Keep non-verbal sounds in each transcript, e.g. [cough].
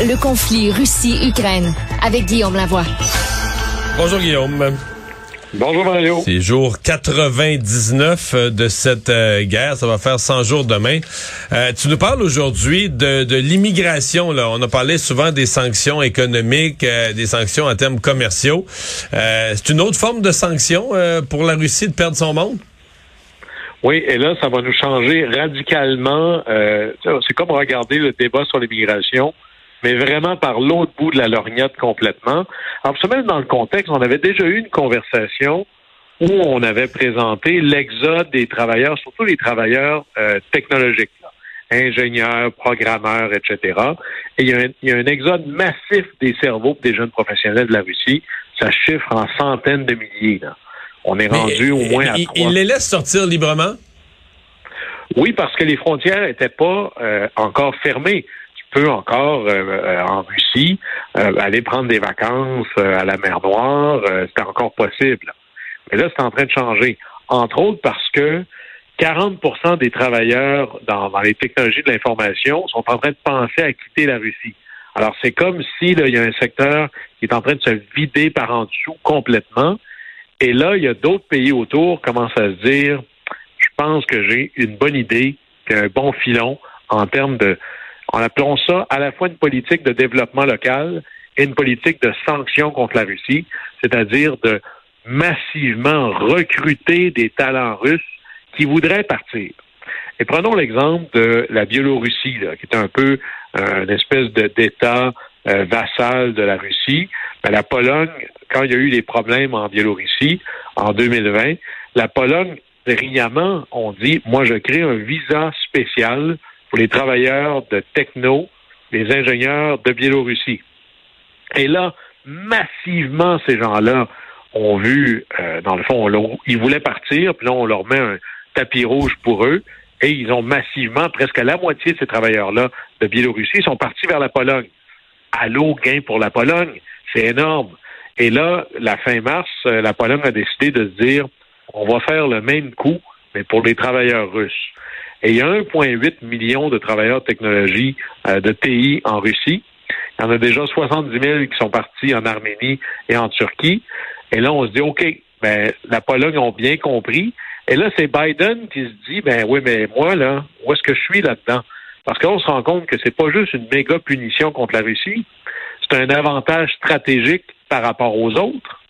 Le conflit Russie-Ukraine avec Guillaume Lavoie. Bonjour Guillaume. Bonjour Mario. C'est jour 99 euh, de cette euh, guerre. Ça va faire 100 jours demain. Euh, tu nous parles aujourd'hui de, de l'immigration. Là, on a parlé souvent des sanctions économiques, des sanctions en termes commerciaux. c'est une autre forme de sanction pour la Russie de perdre son monde? Oui, et là, ça va nous changer radicalement. c'est comme regarder le débat sur l'immigration mais vraiment par l'autre bout de la lorgnette complètement. Alors, pour se mettre dans le contexte, on avait déjà eu une conversation où on avait présenté l'exode des travailleurs, surtout les travailleurs euh, technologiques, ingénieurs, programmeurs, etc. Et il y, a un, il y, a un, exode massif des cerveaux des jeunes professionnels de la Russie. Ça chiffre en centaines de milliers. Là. On est rendu au moins à il, il les laisse sortir librement? Oui, parce que les frontières n'étaient pas euh, encore fermées peut encore euh, euh, en Russie euh, aller prendre des vacances à la mer Noire. c'est encore possible. Mais là, c'est en train de changer. Entre autres parce que 40% des travailleurs dans, les technologies de l'information sont en train de penser à quitter la Russie. Alors, c'est comme si il y a un secteur qui est en train de se vider par en dessous complètement. Et là, il y a d'autres pays autour qui commencent à se dire, je pense que j'ai une bonne idée, un bon filon en termes de, en appelant ça à la fois une politique de développement local et une politique de sanctions contre la Russie, c'est-à-dire de massivement recruter des talents russes qui voudraient partir. Et prenons l'exemple de la Biélorussie, qui est un peu euh, une espèce d'État euh, vassal de la Russie. Ben, la Pologne, quand il y a eu des problèmes en Biélorussie en 2020, la Pologne, brillamment, on dit, moi je crée un visa spécial pour les travailleurs de techno, les ingénieurs de Biélorussie. Et là, massivement, ces gens-là ont vu, euh, dans le fond, ils voulaient partir, puis là, on leur met un tapis rouge pour eux, et ils ont massivement, presque la moitié de ces travailleurs-là de Biélorussie sont partis vers la Pologne. Allô, gain pour la Pologne, c'est énorme. Et là, la fin mars, euh, la Pologne a décidé de se dire, on va faire le même coup, mais pour les travailleurs russes. Et il y a 1,8 million de travailleurs de technologie euh, de TI en Russie. Il y en a déjà 70 000 qui sont partis en Arménie et en Turquie. Et là, on se dit, OK, ben, la Pologne ont bien compris. Et là, c'est Biden qui se dit, ben oui, mais moi, là, où est-ce que je suis là-dedans? Parce qu'on se rend compte que c'est pas juste une méga punition contre la Russie, c'est un avantage stratégique par rapport aux autres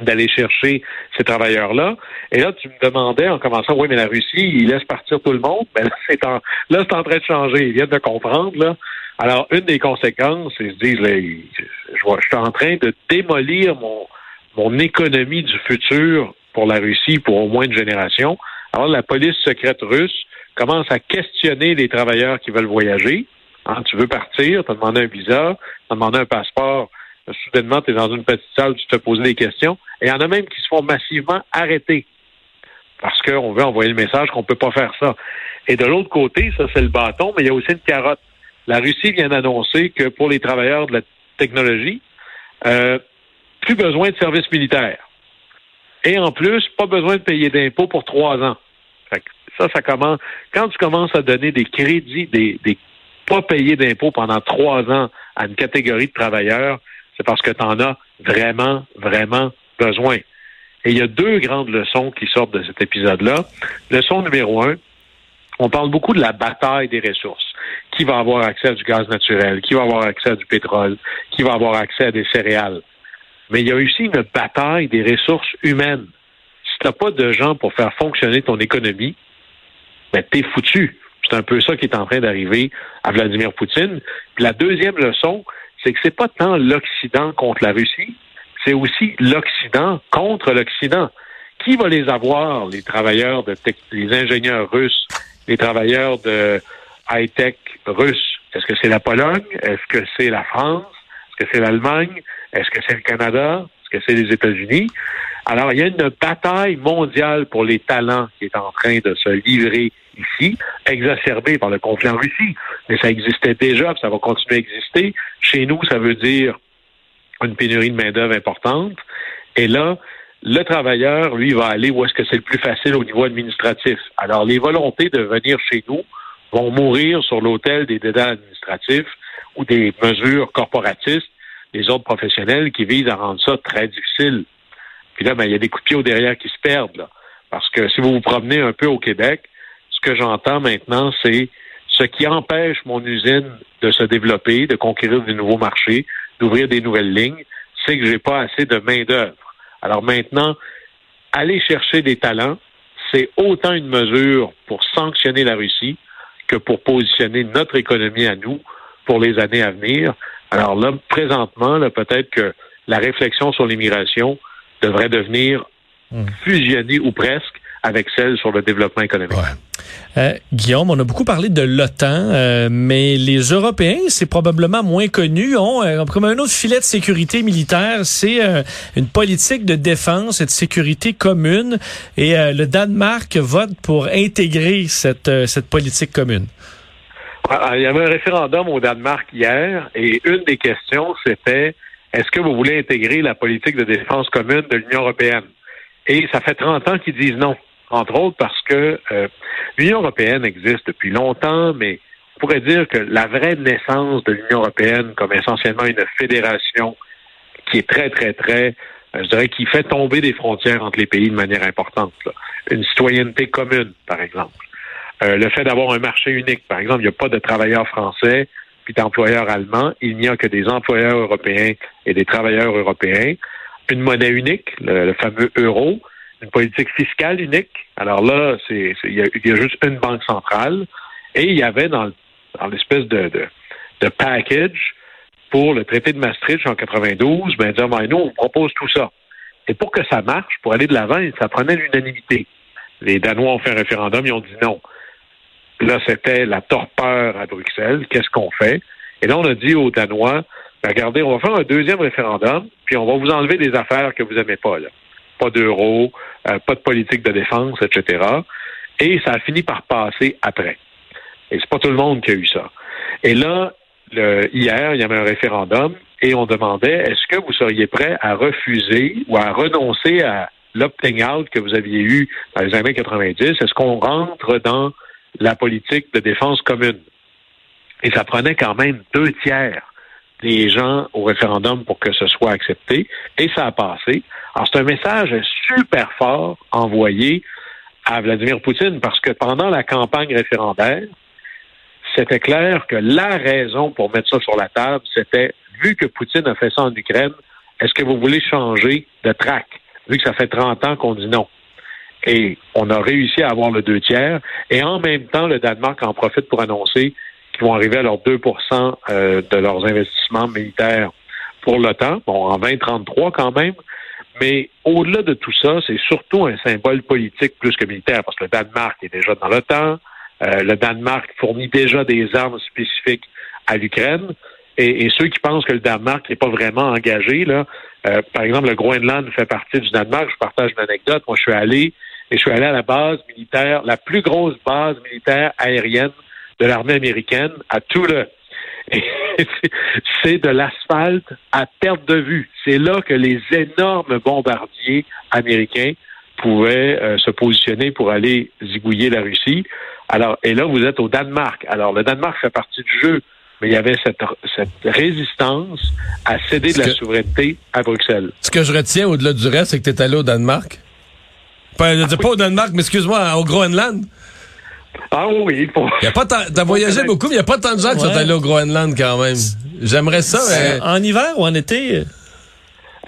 d'aller chercher ces travailleurs-là. Et là, tu me demandais en commençant, oui, mais la Russie, il laisse partir tout le monde. Ben là, c'est en, là, c'est en train de changer. Ils viennent de comprendre, là. Alors, une des conséquences, ils se disent, là, je, suis en train de démolir mon, mon économie du futur pour la Russie pour au moins une génération. Alors, la police secrète russe commence à questionner les travailleurs qui veulent voyager. Hein, tu veux partir, tu as demandé un visa, tu as demandé un passeport soudainement, tu es dans une petite salle, tu te poses des questions. Et il y en a même qui se font massivement arrêter parce qu'on veut envoyer le message qu'on ne peut pas faire ça. Et de l'autre côté, ça c'est le bâton, mais il y a aussi une carotte. La Russie vient d'annoncer que pour les travailleurs de la technologie, euh, plus besoin de service militaire. Et en plus, pas besoin de payer d'impôts pour trois ans. ça, ça commence. Quand tu commences à donner des crédits, des, des pas payés d'impôts pendant trois ans à une catégorie de travailleurs, c'est parce que tu en as vraiment, vraiment besoin. Et il y a deux grandes leçons qui sortent de cet épisode-là. Leçon numéro un, on parle beaucoup de la bataille des ressources. Qui va avoir accès à du gaz naturel? Qui va avoir accès à du pétrole? Qui va avoir accès à des céréales? Mais il y a aussi une bataille des ressources humaines. Si tu n'as pas de gens pour faire fonctionner ton économie, ben, t'es foutu. C'est un peu ça qui est en train d'arriver à Vladimir Poutine. Puis la deuxième leçon, c'est que c'est pas tant l'Occident contre la Russie, c'est aussi l'Occident contre l'Occident. Qui va les avoir, les travailleurs de les ingénieurs russes, les travailleurs de high-tech russes? Est-ce que c'est la Pologne? Est-ce que c'est la France? Est-ce que c'est l'Allemagne? Est-ce que c'est le Canada? Est-ce que c'est les États-Unis? Alors, il y a une bataille mondiale pour les talents qui est en train de se livrer ici, exacerbée par le conflit en Russie. Mais ça existait déjà, ça va continuer à exister. Chez nous, ça veut dire une pénurie de main-d'œuvre importante. Et là, le travailleur, lui, va aller où est-ce que c'est le plus facile au niveau administratif. Alors, les volontés de venir chez nous vont mourir sur l'autel des dédans administratifs ou des mesures corporatistes, des ordres professionnels qui visent à rendre ça très difficile. Puis là, ben, il y a des coups derrière qui se perdent. Là. Parce que si vous vous promenez un peu au Québec, ce que j'entends maintenant, c'est ce qui empêche mon usine de se développer, de conquérir de nouveaux marchés, d'ouvrir des nouvelles lignes, c'est que j'ai pas assez de main-d'œuvre. Alors maintenant, aller chercher des talents, c'est autant une mesure pour sanctionner la Russie que pour positionner notre économie à nous pour les années à venir. Alors là, présentement, peut-être que la réflexion sur l'immigration devrait devenir hmm. fusionnée ou presque avec celle sur le développement économique. Euh, Guillaume, on a beaucoup parlé de l'OTAN, euh, mais les Européens, c'est probablement moins connu, ont euh, comme un autre filet de sécurité militaire, c'est une politique de défense et de sécurité commune. Et le Danemark vote pour intégrer cette, cette politique commune. Ah, il y avait un référendum au Danemark hier et une des questions, c'était est-ce que vous voulez intégrer la politique de défense commune de l'Union européenne? Et ça fait 30 ans qu'ils disent non entre autres parce que euh, l'Union européenne existe depuis longtemps, mais on pourrait dire que la vraie naissance de l'Union européenne comme essentiellement une fédération qui est très, très, très, euh, je dirais, qui fait tomber des frontières entre les pays de manière importante. Une citoyenneté commune, par exemple. Euh, le fait d'avoir un marché unique, par exemple, il n'y a pas de travailleurs français puis d'employeurs allemands, il n'y a que des employeurs européens et des travailleurs européens. Une monnaie unique, le fameux euro, une politique fiscale unique. Alors là, c'est il y, a juste une banque centrale et il y avait dans, dans l'espèce de, de, de, package pour le traité de Maastricht en 92, ben dire ben, nous on propose tout ça. Et pour que ça marche, pour aller de l'avant, ça prenait l'unanimité. Les Danois ont fait un référendum, ils ont dit non. Là, c'était la torpeur à Bruxelles. Qu'est-ce qu'on fait? Et là, on a dit aux Danois, ben, regardez, on va faire un deuxième référendum, puis on va vous enlever des affaires que vous n'aimez pas. Là pas d'euros, euh, pas de politique de défense, etc. Et ça a fini par passer après. Et c'est pas tout le monde qui a eu ça. Et là, hier, il y avait un référendum et on demandait est-ce que vous seriez prêt à refuser ou à renoncer à l'opting out que vous aviez eu dans les années 90? Est-ce qu'on rentre dans la politique de défense commune? Et ça prenait quand même deux tiers des gens au référendum pour que ce soit accepté. Et ça a passé. Alors, c'est un message super fort envoyé à Vladimir Poutine parce que pendant la campagne référendaire, c'était clair que la raison pour mettre ça sur la table, c'était, vu que Poutine a fait ça en Ukraine, est-ce que vous voulez changer de track, vu que ça fait 30 ans qu'on dit non? Et on a réussi à avoir le deux tiers. Et en même temps, le Danemark en profite pour annoncer vont arriver à leurs 2 euh, de leurs investissements militaires pour l'OTAN. Bon, en 2033 quand même. Mais au-delà de tout ça, c'est surtout un symbole politique plus que militaire, parce que le Danemark est déjà dans l'OTAN. Euh, le Danemark fournit déjà des armes spécifiques à l'Ukraine. Et, ceux qui pensent que le Danemark n'est pas vraiment engagé, là, euh, par exemple, le Groenland fait partie du Danemark. Je partage une anecdote. Moi, je suis allé et je suis allé à la base militaire, la plus grosse base militaire aérienne de l'armée américaine à tout le [laughs] c'est de l'asphalte à perte de vue. C'est là que les énormes bombardiers américains pouvaient euh, se positionner pour aller zigouiller la Russie. Alors, et là, vous êtes au Danemark. Alors, le Danemark fait partie du jeu, mais il y avait cette, cette résistance à céder de la souveraineté à Bruxelles. Ce que je retiens au-delà du reste, c'est que tu es allé au Danemark. Pas, ah, pas au Danemark, mais excuse-moi, au Groenland. Ah oui. Pour... Y a pas t'as voyagé beaucoup, mais il n'y a pas tant de gens qui sont allés au Groenland quand même. J'aimerais ça. Mais... En hiver ou en été?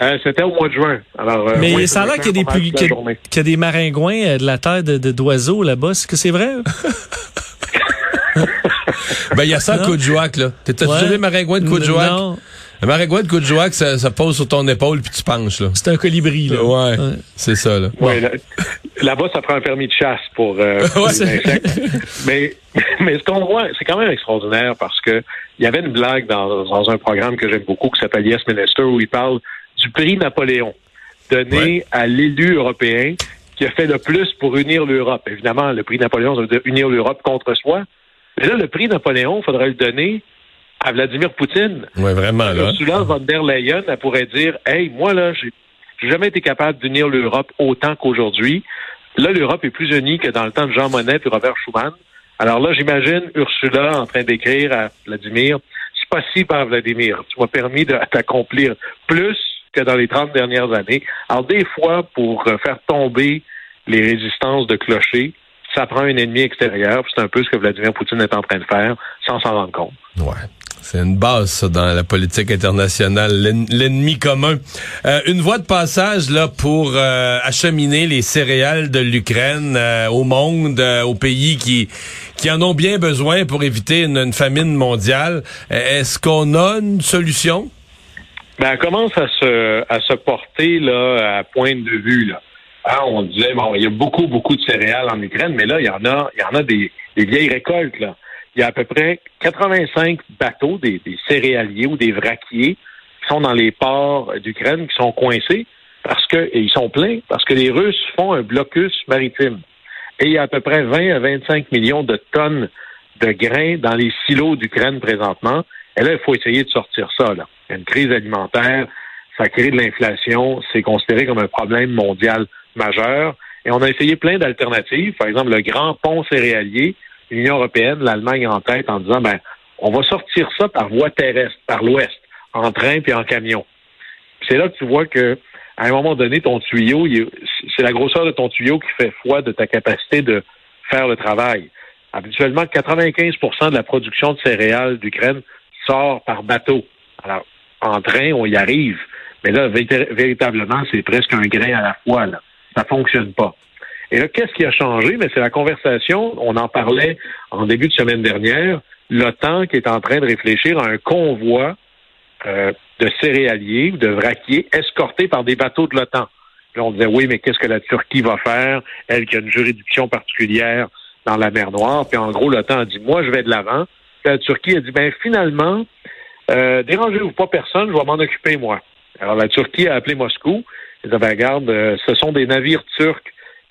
Euh, C'était au mois de juin. Alors, euh, mais ça a l'air qu'il y a des plus, qu'il y, a des maringouins euh, de la terre de, d'oiseaux là-bas. Est-ce que c'est vrai? [laughs] ben, il y a ça à Côte-Jouac, là. T'as-tu ouais. les maringouins de Côte-Jouac? Le maringouin de coup de joie ça, ça pose sur ton épaule puis tu penches. là. C'est un colibri, là. Ouais, c'est ça, là. Ouais, là, bas ça prend un permis de chasse pour, euh, [laughs] les insectes. mais, [laughs] mais ce qu'on voit, c'est quand même extraordinaire parce que il y avait une blague dans, dans un programme que j'aime beaucoup qui s'appelle Yes Minister où il parle du prix Napoléon donné à l'élu européen qui a fait le plus pour unir l'Europe. Évidemment, le prix Napoléon, ça veut dire unir l'Europe contre soi. Mais là, le prix Napoléon, il faudrait le donner à Vladimir Poutine. Oui, vraiment, là. Ursula von der Leyen, elle pourrait dire, hey, moi, là, j'ai jamais été capable d'unir l'Europe autant qu'aujourd'hui. Là, l'Europe est plus unie que dans le temps de Jean Monnet et Robert Schuman. Alors là, j'imagine Ursula en train d'écrire à Vladimir, c'est pas si par Vladimir. Tu m'as permis de [laughs] t'accomplir plus que dans les 30 dernières années. Alors, des fois, pour euh, faire tomber les résistances de clocher, ça prend un ennemi extérieur. C'est un peu ce que Vladimir Poutine est en train de faire sans s'en rendre compte. Ouais. C'est une base, ça, dans la politique internationale, l'ennemi commun. Euh, une voie de passage là pour euh, acheminer les céréales de l'Ukraine euh, au monde, aux pays qui qui en ont bien besoin pour éviter une, famine mondiale. Est-ce qu'on a une solution? Ben, elle commence à se à se porter là à pointe de vue là. Hein, on disait bon, il y a beaucoup beaucoup de céréales en Ukraine, mais là il y en a il y en a des, des vieilles récoltes là il y a à peu près 85 bateaux, des, céréaliers ou des vraquiers qui sont dans les ports d'Ukraine, qui sont coincés parce que, et ils sont pleins, parce que les Russes font un blocus maritime. Et il y a à peu près 20 à 25 millions de tonnes de grains dans les silos d'Ukraine présentement. Et là, il faut essayer de sortir ça. Là. Une crise alimentaire, ça crée de l'inflation, c'est considéré comme un problème mondial majeur. Et on a essayé plein d'alternatives. Par exemple, le grand pont céréalier, l'Union européenne, l'Allemagne en tête, en disant, ben, on va sortir ça par voie terrestre, par l'ouest, en train puis en camion. C'est là que tu vois que, à un moment donné, ton tuyau, c'est la grosseur de ton tuyau qui fait foi de ta capacité de faire le travail. Habituellement, 95% de la production de céréales d'Ukraine sort par bateau. Alors, en train, on y arrive. Mais là, véritablement, c'est presque un grain à la fois. Là. Ça fonctionne pas. Et là, qu'est-ce qui a changé? Mais c'est la conversation, on en parlait en début de semaine dernière, l'OTAN qui est en train de réfléchir à un convoi euh, de céréaliers ou de vraquiers escortés par des bateaux de l'OTAN. Là, on disait, oui, mais qu'est-ce que la Turquie va faire? Elle qui a une juridiction particulière dans la mer Noire. Puis en gros, l'OTAN a dit, moi, je vais de l'avant. Puis la Turquie a dit, ben finalement, euh, dérangez-vous pas personne, je vais m'en occuper moi. Alors la Turquie a appelé Moscou. Ils avaient, regarde, euh, ce sont des navires turcs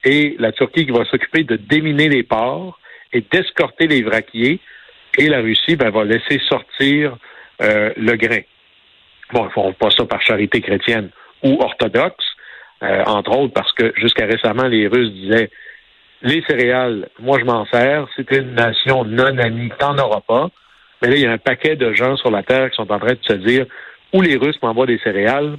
et la Turquie qui va s'occuper de déminer les ports et d'escorter les vraquiers, et la Russie ben, va laisser sortir euh, le grain. Bon, ils font pas ça par charité chrétienne ou orthodoxe, euh, entre autres parce que jusqu'à récemment, les Russes disaient les céréales, moi je m'en sers, c'est une nation non amie, t'en auras pas. Mais là, il y a un paquet de gens sur la Terre qui sont en train de se dire ou les Russes m'envoient des céréales,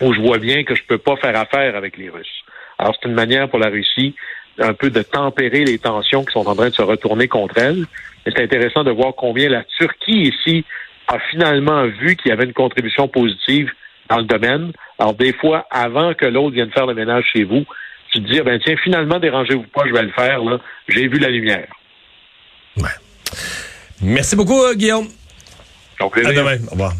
ou je vois bien que je peux pas faire affaire avec les Russes. Alors, c'est une manière pour la Russie un peu de tempérer les tensions qui sont en train de se retourner contre elle. Et c'est intéressant de voir combien la Turquie ici a finalement vu qu'il y avait une contribution positive dans le domaine. Alors, des fois, avant que l'autre vienne faire le ménage chez vous, tu te dis, ah ben tiens, finalement, dérangez-vous pas, je vais le faire, là. J'ai vu la lumière. Ouais. Merci beaucoup, Guillaume. À demain. Au revoir.